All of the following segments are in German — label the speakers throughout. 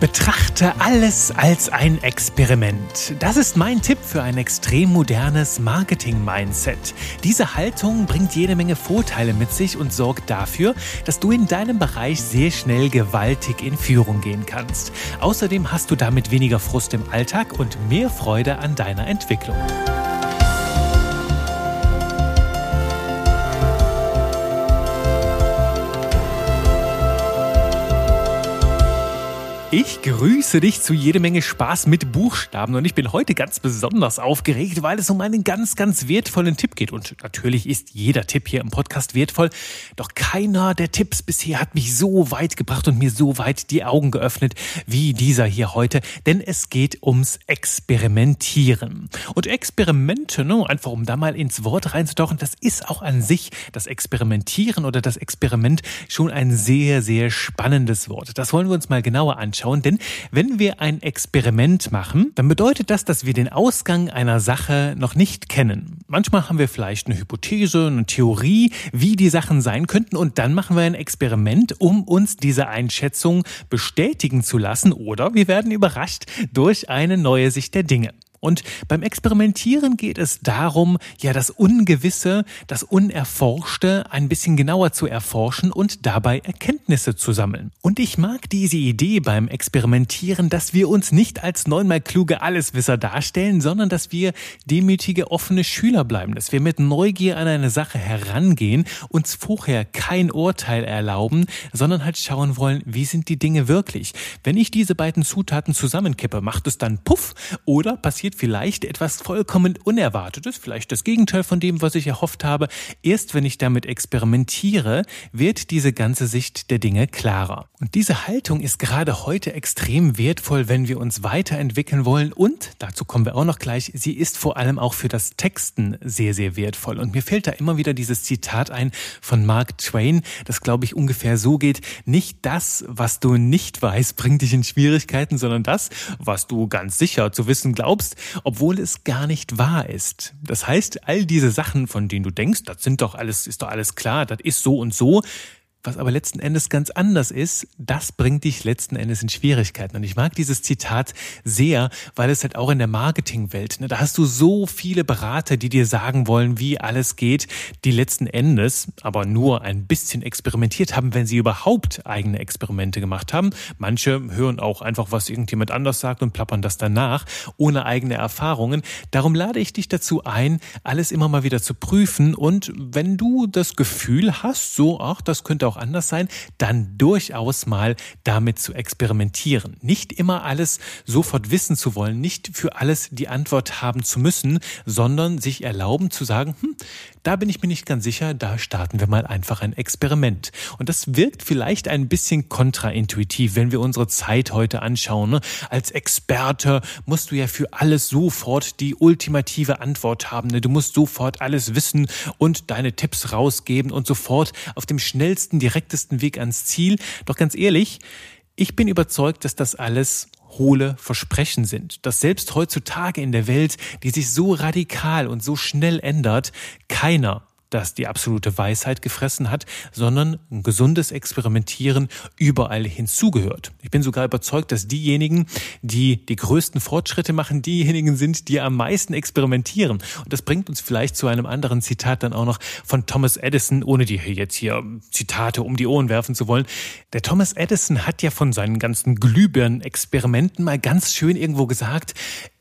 Speaker 1: Betrachte alles als ein Experiment. Das ist mein Tipp für ein extrem modernes Marketing-Mindset. Diese Haltung bringt jede Menge Vorteile mit sich und sorgt dafür, dass du in deinem Bereich sehr schnell gewaltig in Führung gehen kannst. Außerdem hast du damit weniger Frust im Alltag und mehr Freude an deiner Entwicklung. Ich grüße dich zu jede Menge Spaß mit Buchstaben und ich bin heute ganz besonders aufgeregt, weil es um einen ganz, ganz wertvollen Tipp geht. Und natürlich ist jeder Tipp hier im Podcast wertvoll, doch keiner der Tipps bisher hat mich so weit gebracht und mir so weit die Augen geöffnet wie dieser hier heute, denn es geht ums Experimentieren. Und Experimente, ne, einfach um da mal ins Wort reinzutauchen, das ist auch an sich das Experimentieren oder das Experiment schon ein sehr, sehr spannendes Wort. Das wollen wir uns mal genauer anschauen anschauen, denn wenn wir ein Experiment machen, dann bedeutet das, dass wir den Ausgang einer Sache noch nicht kennen. Manchmal haben wir vielleicht eine Hypothese, eine Theorie, wie die Sachen sein könnten und dann machen wir ein Experiment, um uns diese Einschätzung bestätigen zu lassen oder wir werden überrascht durch eine neue Sicht der Dinge. Und beim Experimentieren geht es darum, ja, das Ungewisse, das Unerforschte ein bisschen genauer zu erforschen und dabei Erkenntnisse zu sammeln. Und ich mag diese Idee beim Experimentieren, dass wir uns nicht als neunmal kluge Alleswisser darstellen, sondern dass wir demütige, offene Schüler bleiben, dass wir mit Neugier an eine Sache herangehen, uns vorher kein Urteil erlauben, sondern halt schauen wollen, wie sind die Dinge wirklich. Wenn ich diese beiden Zutaten zusammenkippe, macht es dann Puff oder passiert passiert vielleicht etwas vollkommen Unerwartetes, vielleicht das Gegenteil von dem, was ich erhofft habe. Erst wenn ich damit experimentiere, wird diese ganze Sicht der Dinge klarer. Und diese Haltung ist gerade heute extrem wertvoll, wenn wir uns weiterentwickeln wollen und, dazu kommen wir auch noch gleich, sie ist vor allem auch für das Texten sehr, sehr wertvoll. Und mir fällt da immer wieder dieses Zitat ein von Mark Twain, das glaube ich ungefähr so geht, nicht das, was du nicht weißt, bringt dich in Schwierigkeiten, sondern das, was du ganz sicher zu wissen glaubst, obwohl es gar nicht wahr ist. Das heißt, all diese Sachen, von denen du denkst, das sind doch alles, ist doch alles klar, das ist so und so, was aber letzten Endes ganz anders ist, das bringt dich letzten Endes in Schwierigkeiten. Und ich mag dieses Zitat sehr, weil es halt auch in der Marketingwelt, ne, da hast du so viele Berater, die dir sagen wollen, wie alles geht, die letzten Endes aber nur ein bisschen experimentiert haben, wenn sie überhaupt eigene Experimente gemacht haben. Manche hören auch einfach, was irgendjemand anders sagt und plappern das danach, ohne eigene Erfahrungen. Darum lade ich dich dazu ein, alles immer mal wieder zu prüfen und wenn du das Gefühl hast, so, ach, das könnte auch anders sein, dann durchaus mal damit zu experimentieren. Nicht immer alles sofort wissen zu wollen, nicht für alles die Antwort haben zu müssen, sondern sich erlauben zu sagen, hm, da bin ich mir nicht ganz sicher, da starten wir mal einfach ein Experiment. Und das wirkt vielleicht ein bisschen kontraintuitiv, wenn wir unsere Zeit heute anschauen. Ne? Als Experte musst du ja für alles sofort die ultimative Antwort haben. Ne? Du musst sofort alles wissen und deine Tipps rausgeben und sofort auf dem schnellsten, direktesten Weg ans Ziel. Doch ganz ehrlich, ich bin überzeugt, dass das alles hohle Versprechen sind, dass selbst heutzutage in der Welt, die sich so radikal und so schnell ändert, keiner das die absolute Weisheit gefressen hat, sondern ein gesundes Experimentieren überall hinzugehört. Ich bin sogar überzeugt, dass diejenigen, die die größten Fortschritte machen, diejenigen sind, die am meisten experimentieren. Und das bringt uns vielleicht zu einem anderen Zitat dann auch noch von Thomas Edison, ohne dir jetzt hier Zitate um die Ohren werfen zu wollen. Der Thomas Edison hat ja von seinen ganzen Glühbirnen-Experimenten mal ganz schön irgendwo gesagt,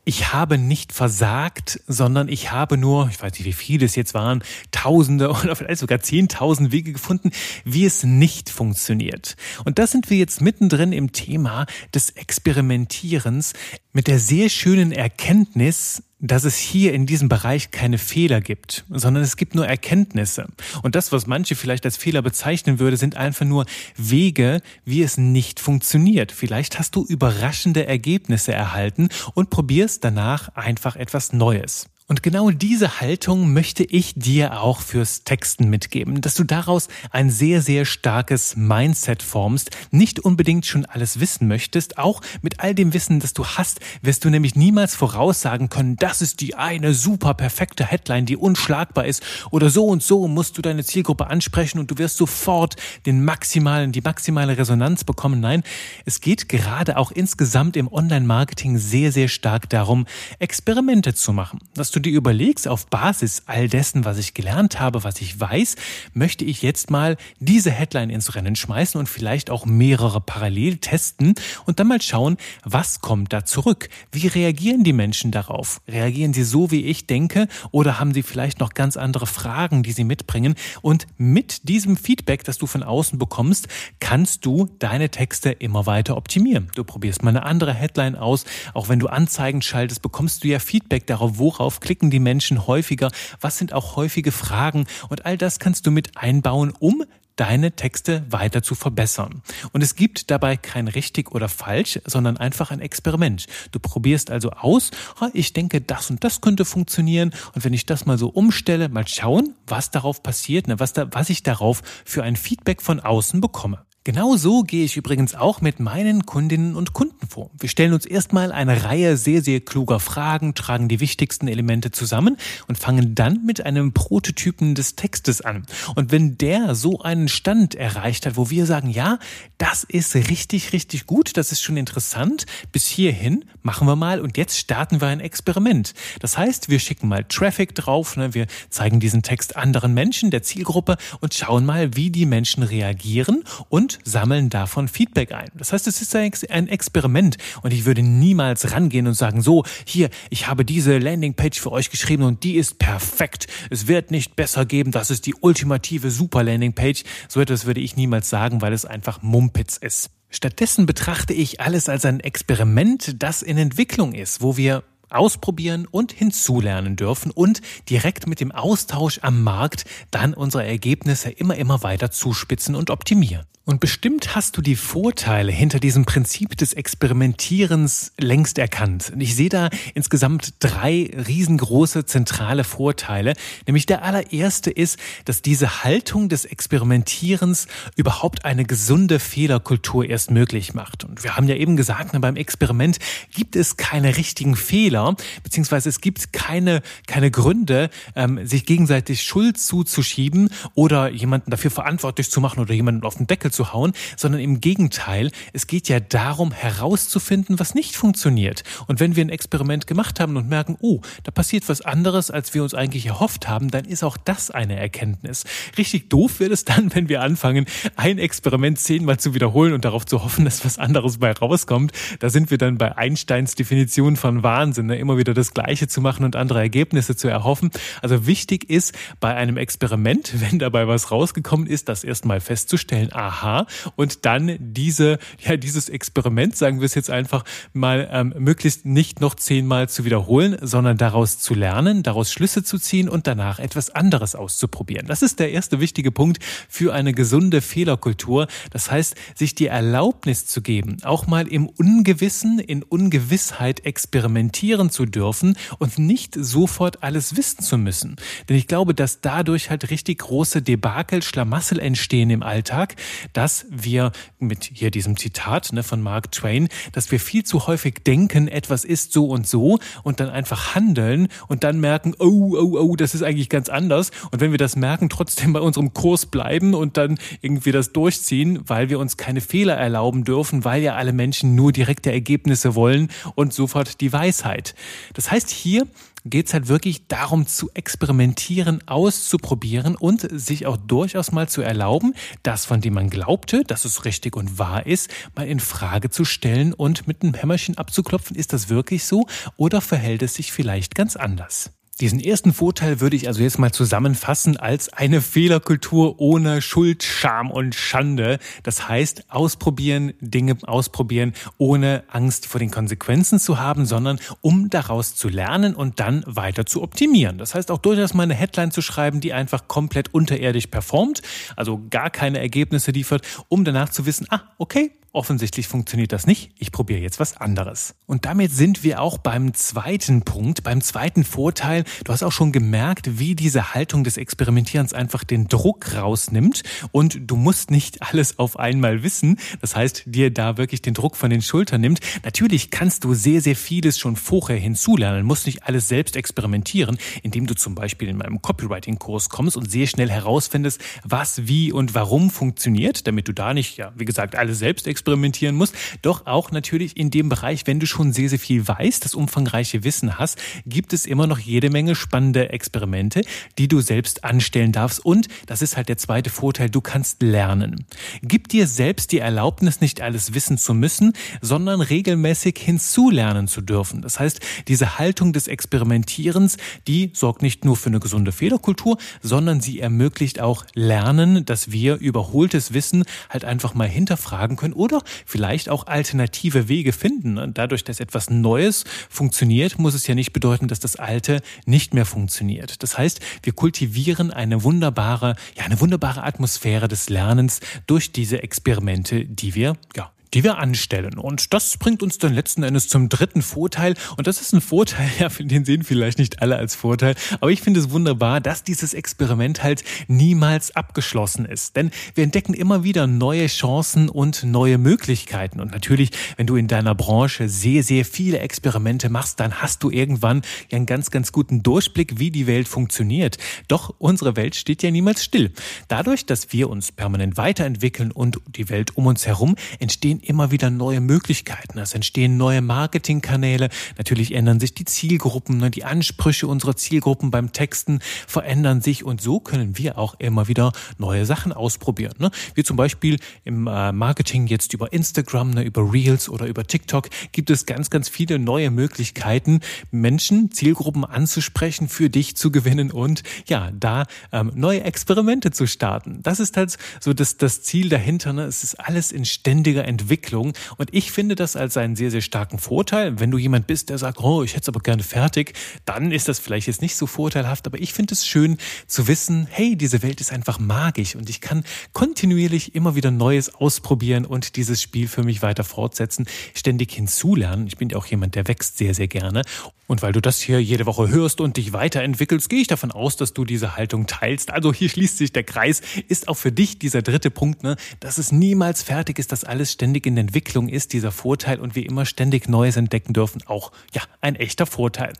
Speaker 1: ich habe nicht versagt, sondern ich habe nur, ich weiß nicht, wie viele es jetzt waren, Tausende oder vielleicht sogar Zehntausend Wege gefunden, wie es nicht funktioniert. Und da sind wir jetzt mittendrin im Thema des Experimentierens mit der sehr schönen Erkenntnis, dass es hier in diesem Bereich keine Fehler gibt, sondern es gibt nur Erkenntnisse. Und das, was manche vielleicht als Fehler bezeichnen würde, sind einfach nur Wege, wie es nicht funktioniert. Vielleicht hast du überraschende Ergebnisse erhalten und probierst danach einfach etwas Neues. Und genau diese Haltung möchte ich dir auch fürs Texten mitgeben, dass du daraus ein sehr, sehr starkes Mindset formst, nicht unbedingt schon alles wissen möchtest, auch mit all dem Wissen, das du hast, wirst du nämlich niemals voraussagen können, das ist die eine super perfekte Headline, die unschlagbar ist oder so und so musst du deine Zielgruppe ansprechen und du wirst sofort den maximalen, die maximale Resonanz bekommen. Nein, es geht gerade auch insgesamt im Online-Marketing sehr, sehr stark darum, Experimente zu machen, dass du du dir überlegst, auf Basis all dessen, was ich gelernt habe, was ich weiß, möchte ich jetzt mal diese Headline ins Rennen schmeißen und vielleicht auch mehrere parallel testen und dann mal schauen, was kommt da zurück? Wie reagieren die Menschen darauf? Reagieren sie so, wie ich denke oder haben sie vielleicht noch ganz andere Fragen, die sie mitbringen? Und mit diesem Feedback, das du von außen bekommst, kannst du deine Texte immer weiter optimieren. Du probierst mal eine andere Headline aus. Auch wenn du Anzeigen schaltest, bekommst du ja Feedback darauf, worauf klicken die Menschen häufiger, was sind auch häufige Fragen und all das kannst du mit einbauen, um deine Texte weiter zu verbessern. Und es gibt dabei kein richtig oder falsch, sondern einfach ein Experiment. Du probierst also aus, ich denke, das und das könnte funktionieren. Und wenn ich das mal so umstelle, mal schauen, was darauf passiert, ne, was, was ich darauf für ein Feedback von außen bekomme. Genau so gehe ich übrigens auch mit meinen Kundinnen und Kunden vor. Wir stellen uns erstmal eine Reihe sehr, sehr kluger Fragen, tragen die wichtigsten Elemente zusammen und fangen dann mit einem Prototypen des Textes an. Und wenn der so einen Stand erreicht hat, wo wir sagen, ja, das ist richtig, richtig gut, das ist schon interessant, bis hierhin machen wir mal und jetzt starten wir ein Experiment. Das heißt, wir schicken mal Traffic drauf, ne, wir zeigen diesen Text anderen Menschen, der Zielgruppe und schauen mal, wie die Menschen reagieren und sammeln davon Feedback ein. Das heißt, es ist ein Experiment und ich würde niemals rangehen und sagen, so, hier, ich habe diese Landingpage für euch geschrieben und die ist perfekt. Es wird nicht besser geben, das ist die ultimative Super Landingpage. So etwas würde ich niemals sagen, weil es einfach Mumpitz ist. Stattdessen betrachte ich alles als ein Experiment, das in Entwicklung ist, wo wir ausprobieren und hinzulernen dürfen und direkt mit dem Austausch am Markt dann unsere Ergebnisse immer, immer weiter zuspitzen und optimieren. Und bestimmt hast du die Vorteile hinter diesem Prinzip des Experimentierens längst erkannt. Und ich sehe da insgesamt drei riesengroße zentrale Vorteile. Nämlich der allererste ist, dass diese Haltung des Experimentierens überhaupt eine gesunde Fehlerkultur erst möglich macht. Und wir haben ja eben gesagt, beim Experiment gibt es keine richtigen Fehler, beziehungsweise es gibt keine, keine Gründe, ähm, sich gegenseitig Schuld zuzuschieben oder jemanden dafür verantwortlich zu machen oder jemanden auf den Deckel zu hauen, sondern im Gegenteil, es geht ja darum herauszufinden, was nicht funktioniert. Und wenn wir ein Experiment gemacht haben und merken, oh, da passiert was anderes, als wir uns eigentlich erhofft haben, dann ist auch das eine Erkenntnis. Richtig doof wird es dann, wenn wir anfangen, ein Experiment zehnmal zu wiederholen und darauf zu hoffen, dass was anderes bei rauskommt. Da sind wir dann bei Einsteins Definition von Wahnsinn, ne? immer wieder das Gleiche zu machen und andere Ergebnisse zu erhoffen. Also wichtig ist bei einem Experiment, wenn dabei was rausgekommen ist, das erstmal festzustellen, aha. Und dann diese, ja, dieses Experiment, sagen wir es jetzt einfach mal, ähm, möglichst nicht noch zehnmal zu wiederholen, sondern daraus zu lernen, daraus Schlüsse zu ziehen und danach etwas anderes auszuprobieren. Das ist der erste wichtige Punkt für eine gesunde Fehlerkultur. Das heißt, sich die Erlaubnis zu geben, auch mal im Ungewissen, in Ungewissheit experimentieren zu dürfen und nicht sofort alles wissen zu müssen. Denn ich glaube, dass dadurch halt richtig große Debakel, Schlamassel entstehen im Alltag, dass wir mit hier diesem Zitat ne, von Mark Twain, dass wir viel zu häufig denken, etwas ist so und so und dann einfach handeln und dann merken, oh, oh, oh, das ist eigentlich ganz anders. Und wenn wir das merken, trotzdem bei unserem Kurs bleiben und dann irgendwie das durchziehen, weil wir uns keine Fehler erlauben dürfen, weil ja alle Menschen nur direkte Ergebnisse wollen und sofort die Weisheit. Das heißt, hier geht es halt wirklich darum zu experimentieren, auszuprobieren und sich auch durchaus mal zu erlauben, das, von dem man glaubte, dass es richtig und wahr ist, mal in Frage zu stellen und mit einem Hämmerchen abzuklopfen, ist das wirklich so oder verhält es sich vielleicht ganz anders? Diesen ersten Vorteil würde ich also jetzt mal zusammenfassen als eine Fehlerkultur ohne Schuld, Scham und Schande. Das heißt, ausprobieren, Dinge ausprobieren, ohne Angst vor den Konsequenzen zu haben, sondern um daraus zu lernen und dann weiter zu optimieren. Das heißt auch durchaus mal eine Headline zu schreiben, die einfach komplett unterirdisch performt, also gar keine Ergebnisse liefert, um danach zu wissen, ah, okay, offensichtlich funktioniert das nicht. Ich probiere jetzt was anderes. Und damit sind wir auch beim zweiten Punkt, beim zweiten Vorteil. Du hast auch schon gemerkt, wie diese Haltung des Experimentierens einfach den Druck rausnimmt und du musst nicht alles auf einmal wissen. Das heißt, dir da wirklich den Druck von den Schultern nimmt. Natürlich kannst du sehr, sehr vieles schon vorher hinzulernen, musst nicht alles selbst experimentieren, indem du zum Beispiel in meinem Copywriting-Kurs kommst und sehr schnell herausfindest, was, wie und warum funktioniert, damit du da nicht, ja, wie gesagt, alles selbst experimentieren musst. Doch auch natürlich in dem Bereich, wenn du schon sehr, sehr viel weißt, das umfangreiche Wissen hast, gibt es immer noch jede Menge spannende Experimente, die du selbst anstellen darfst. Und das ist halt der zweite Vorteil, du kannst lernen. Gib dir selbst die Erlaubnis, nicht alles wissen zu müssen, sondern regelmäßig hinzulernen zu dürfen. Das heißt, diese Haltung des Experimentierens, die sorgt nicht nur für eine gesunde Fehlerkultur, sondern sie ermöglicht auch Lernen, dass wir überholtes Wissen halt einfach mal hinterfragen können oder vielleicht auch alternative Wege finden. Und dadurch, dass etwas Neues funktioniert, muss es ja nicht bedeuten, dass das Alte nicht mehr funktioniert. Das heißt, wir kultivieren eine wunderbare, ja, eine wunderbare Atmosphäre des Lernens durch diese Experimente, die wir, ja, die wir anstellen. Und das bringt uns dann letzten Endes zum dritten Vorteil. Und das ist ein Vorteil, ja, den sehen vielleicht nicht alle als Vorteil. Aber ich finde es wunderbar, dass dieses Experiment halt niemals abgeschlossen ist. Denn wir entdecken immer wieder neue Chancen und neue Möglichkeiten. Und natürlich, wenn du in deiner Branche sehr, sehr viele Experimente machst, dann hast du irgendwann ja einen ganz, ganz guten Durchblick, wie die Welt funktioniert. Doch unsere Welt steht ja niemals still. Dadurch, dass wir uns permanent weiterentwickeln und die Welt um uns herum, entstehen entstehen immer wieder neue Möglichkeiten. Es entstehen neue Marketingkanäle. Natürlich ändern sich die Zielgruppen, ne? die Ansprüche unserer Zielgruppen beim Texten verändern sich und so können wir auch immer wieder neue Sachen ausprobieren. Ne? Wie zum Beispiel im äh, Marketing jetzt über Instagram, ne? über Reels oder über TikTok gibt es ganz, ganz viele neue Möglichkeiten, Menschen, Zielgruppen anzusprechen, für dich zu gewinnen und ja, da ähm, neue Experimente zu starten. Das ist halt so das, das Ziel dahinter. Es ist alles in ständiger Entwicklung. Entwicklung. Und ich finde das als einen sehr, sehr starken Vorteil. Wenn du jemand bist, der sagt, oh, ich hätte es aber gerne fertig, dann ist das vielleicht jetzt nicht so vorteilhaft. Aber ich finde es schön zu wissen, hey, diese Welt ist einfach magisch und ich kann kontinuierlich immer wieder Neues ausprobieren und dieses Spiel für mich weiter fortsetzen, ständig hinzulernen. Ich bin ja auch jemand, der wächst sehr, sehr gerne. Und weil du das hier jede Woche hörst und dich weiterentwickelst, gehe ich davon aus, dass du diese Haltung teilst. Also hier schließt sich der Kreis. Ist auch für dich dieser dritte Punkt, ne, dass es niemals fertig ist, dass alles ständig in Entwicklung ist, dieser Vorteil und wir immer ständig Neues entdecken dürfen, auch ja, ein echter Vorteil.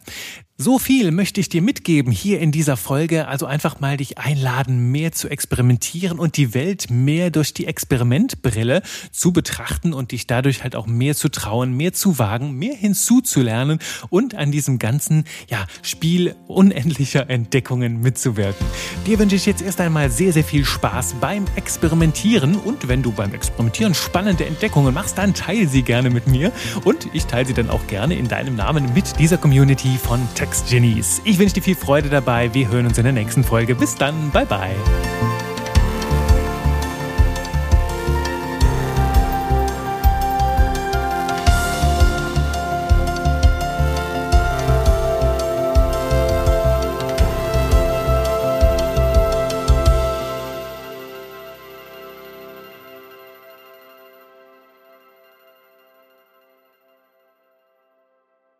Speaker 1: So viel möchte ich dir mitgeben hier in dieser Folge. Also einfach mal dich einladen, mehr zu experimentieren und die Welt mehr durch die Experimentbrille zu betrachten und dich dadurch halt auch mehr zu trauen, mehr zu wagen, mehr hinzuzulernen und an diesem ganzen ja, Spiel unendlicher Entdeckungen mitzuwirken. Dir wünsche ich jetzt erst einmal sehr, sehr viel Spaß beim Experimentieren und wenn du beim Experimentieren spannende Entdeckungen machst, dann teile sie gerne mit mir und ich teile sie dann auch gerne in deinem Namen mit dieser Community von Tech Genies. Ich wünsche dir viel Freude dabei. Wir hören uns in der nächsten Folge. Bis dann. Bye bye.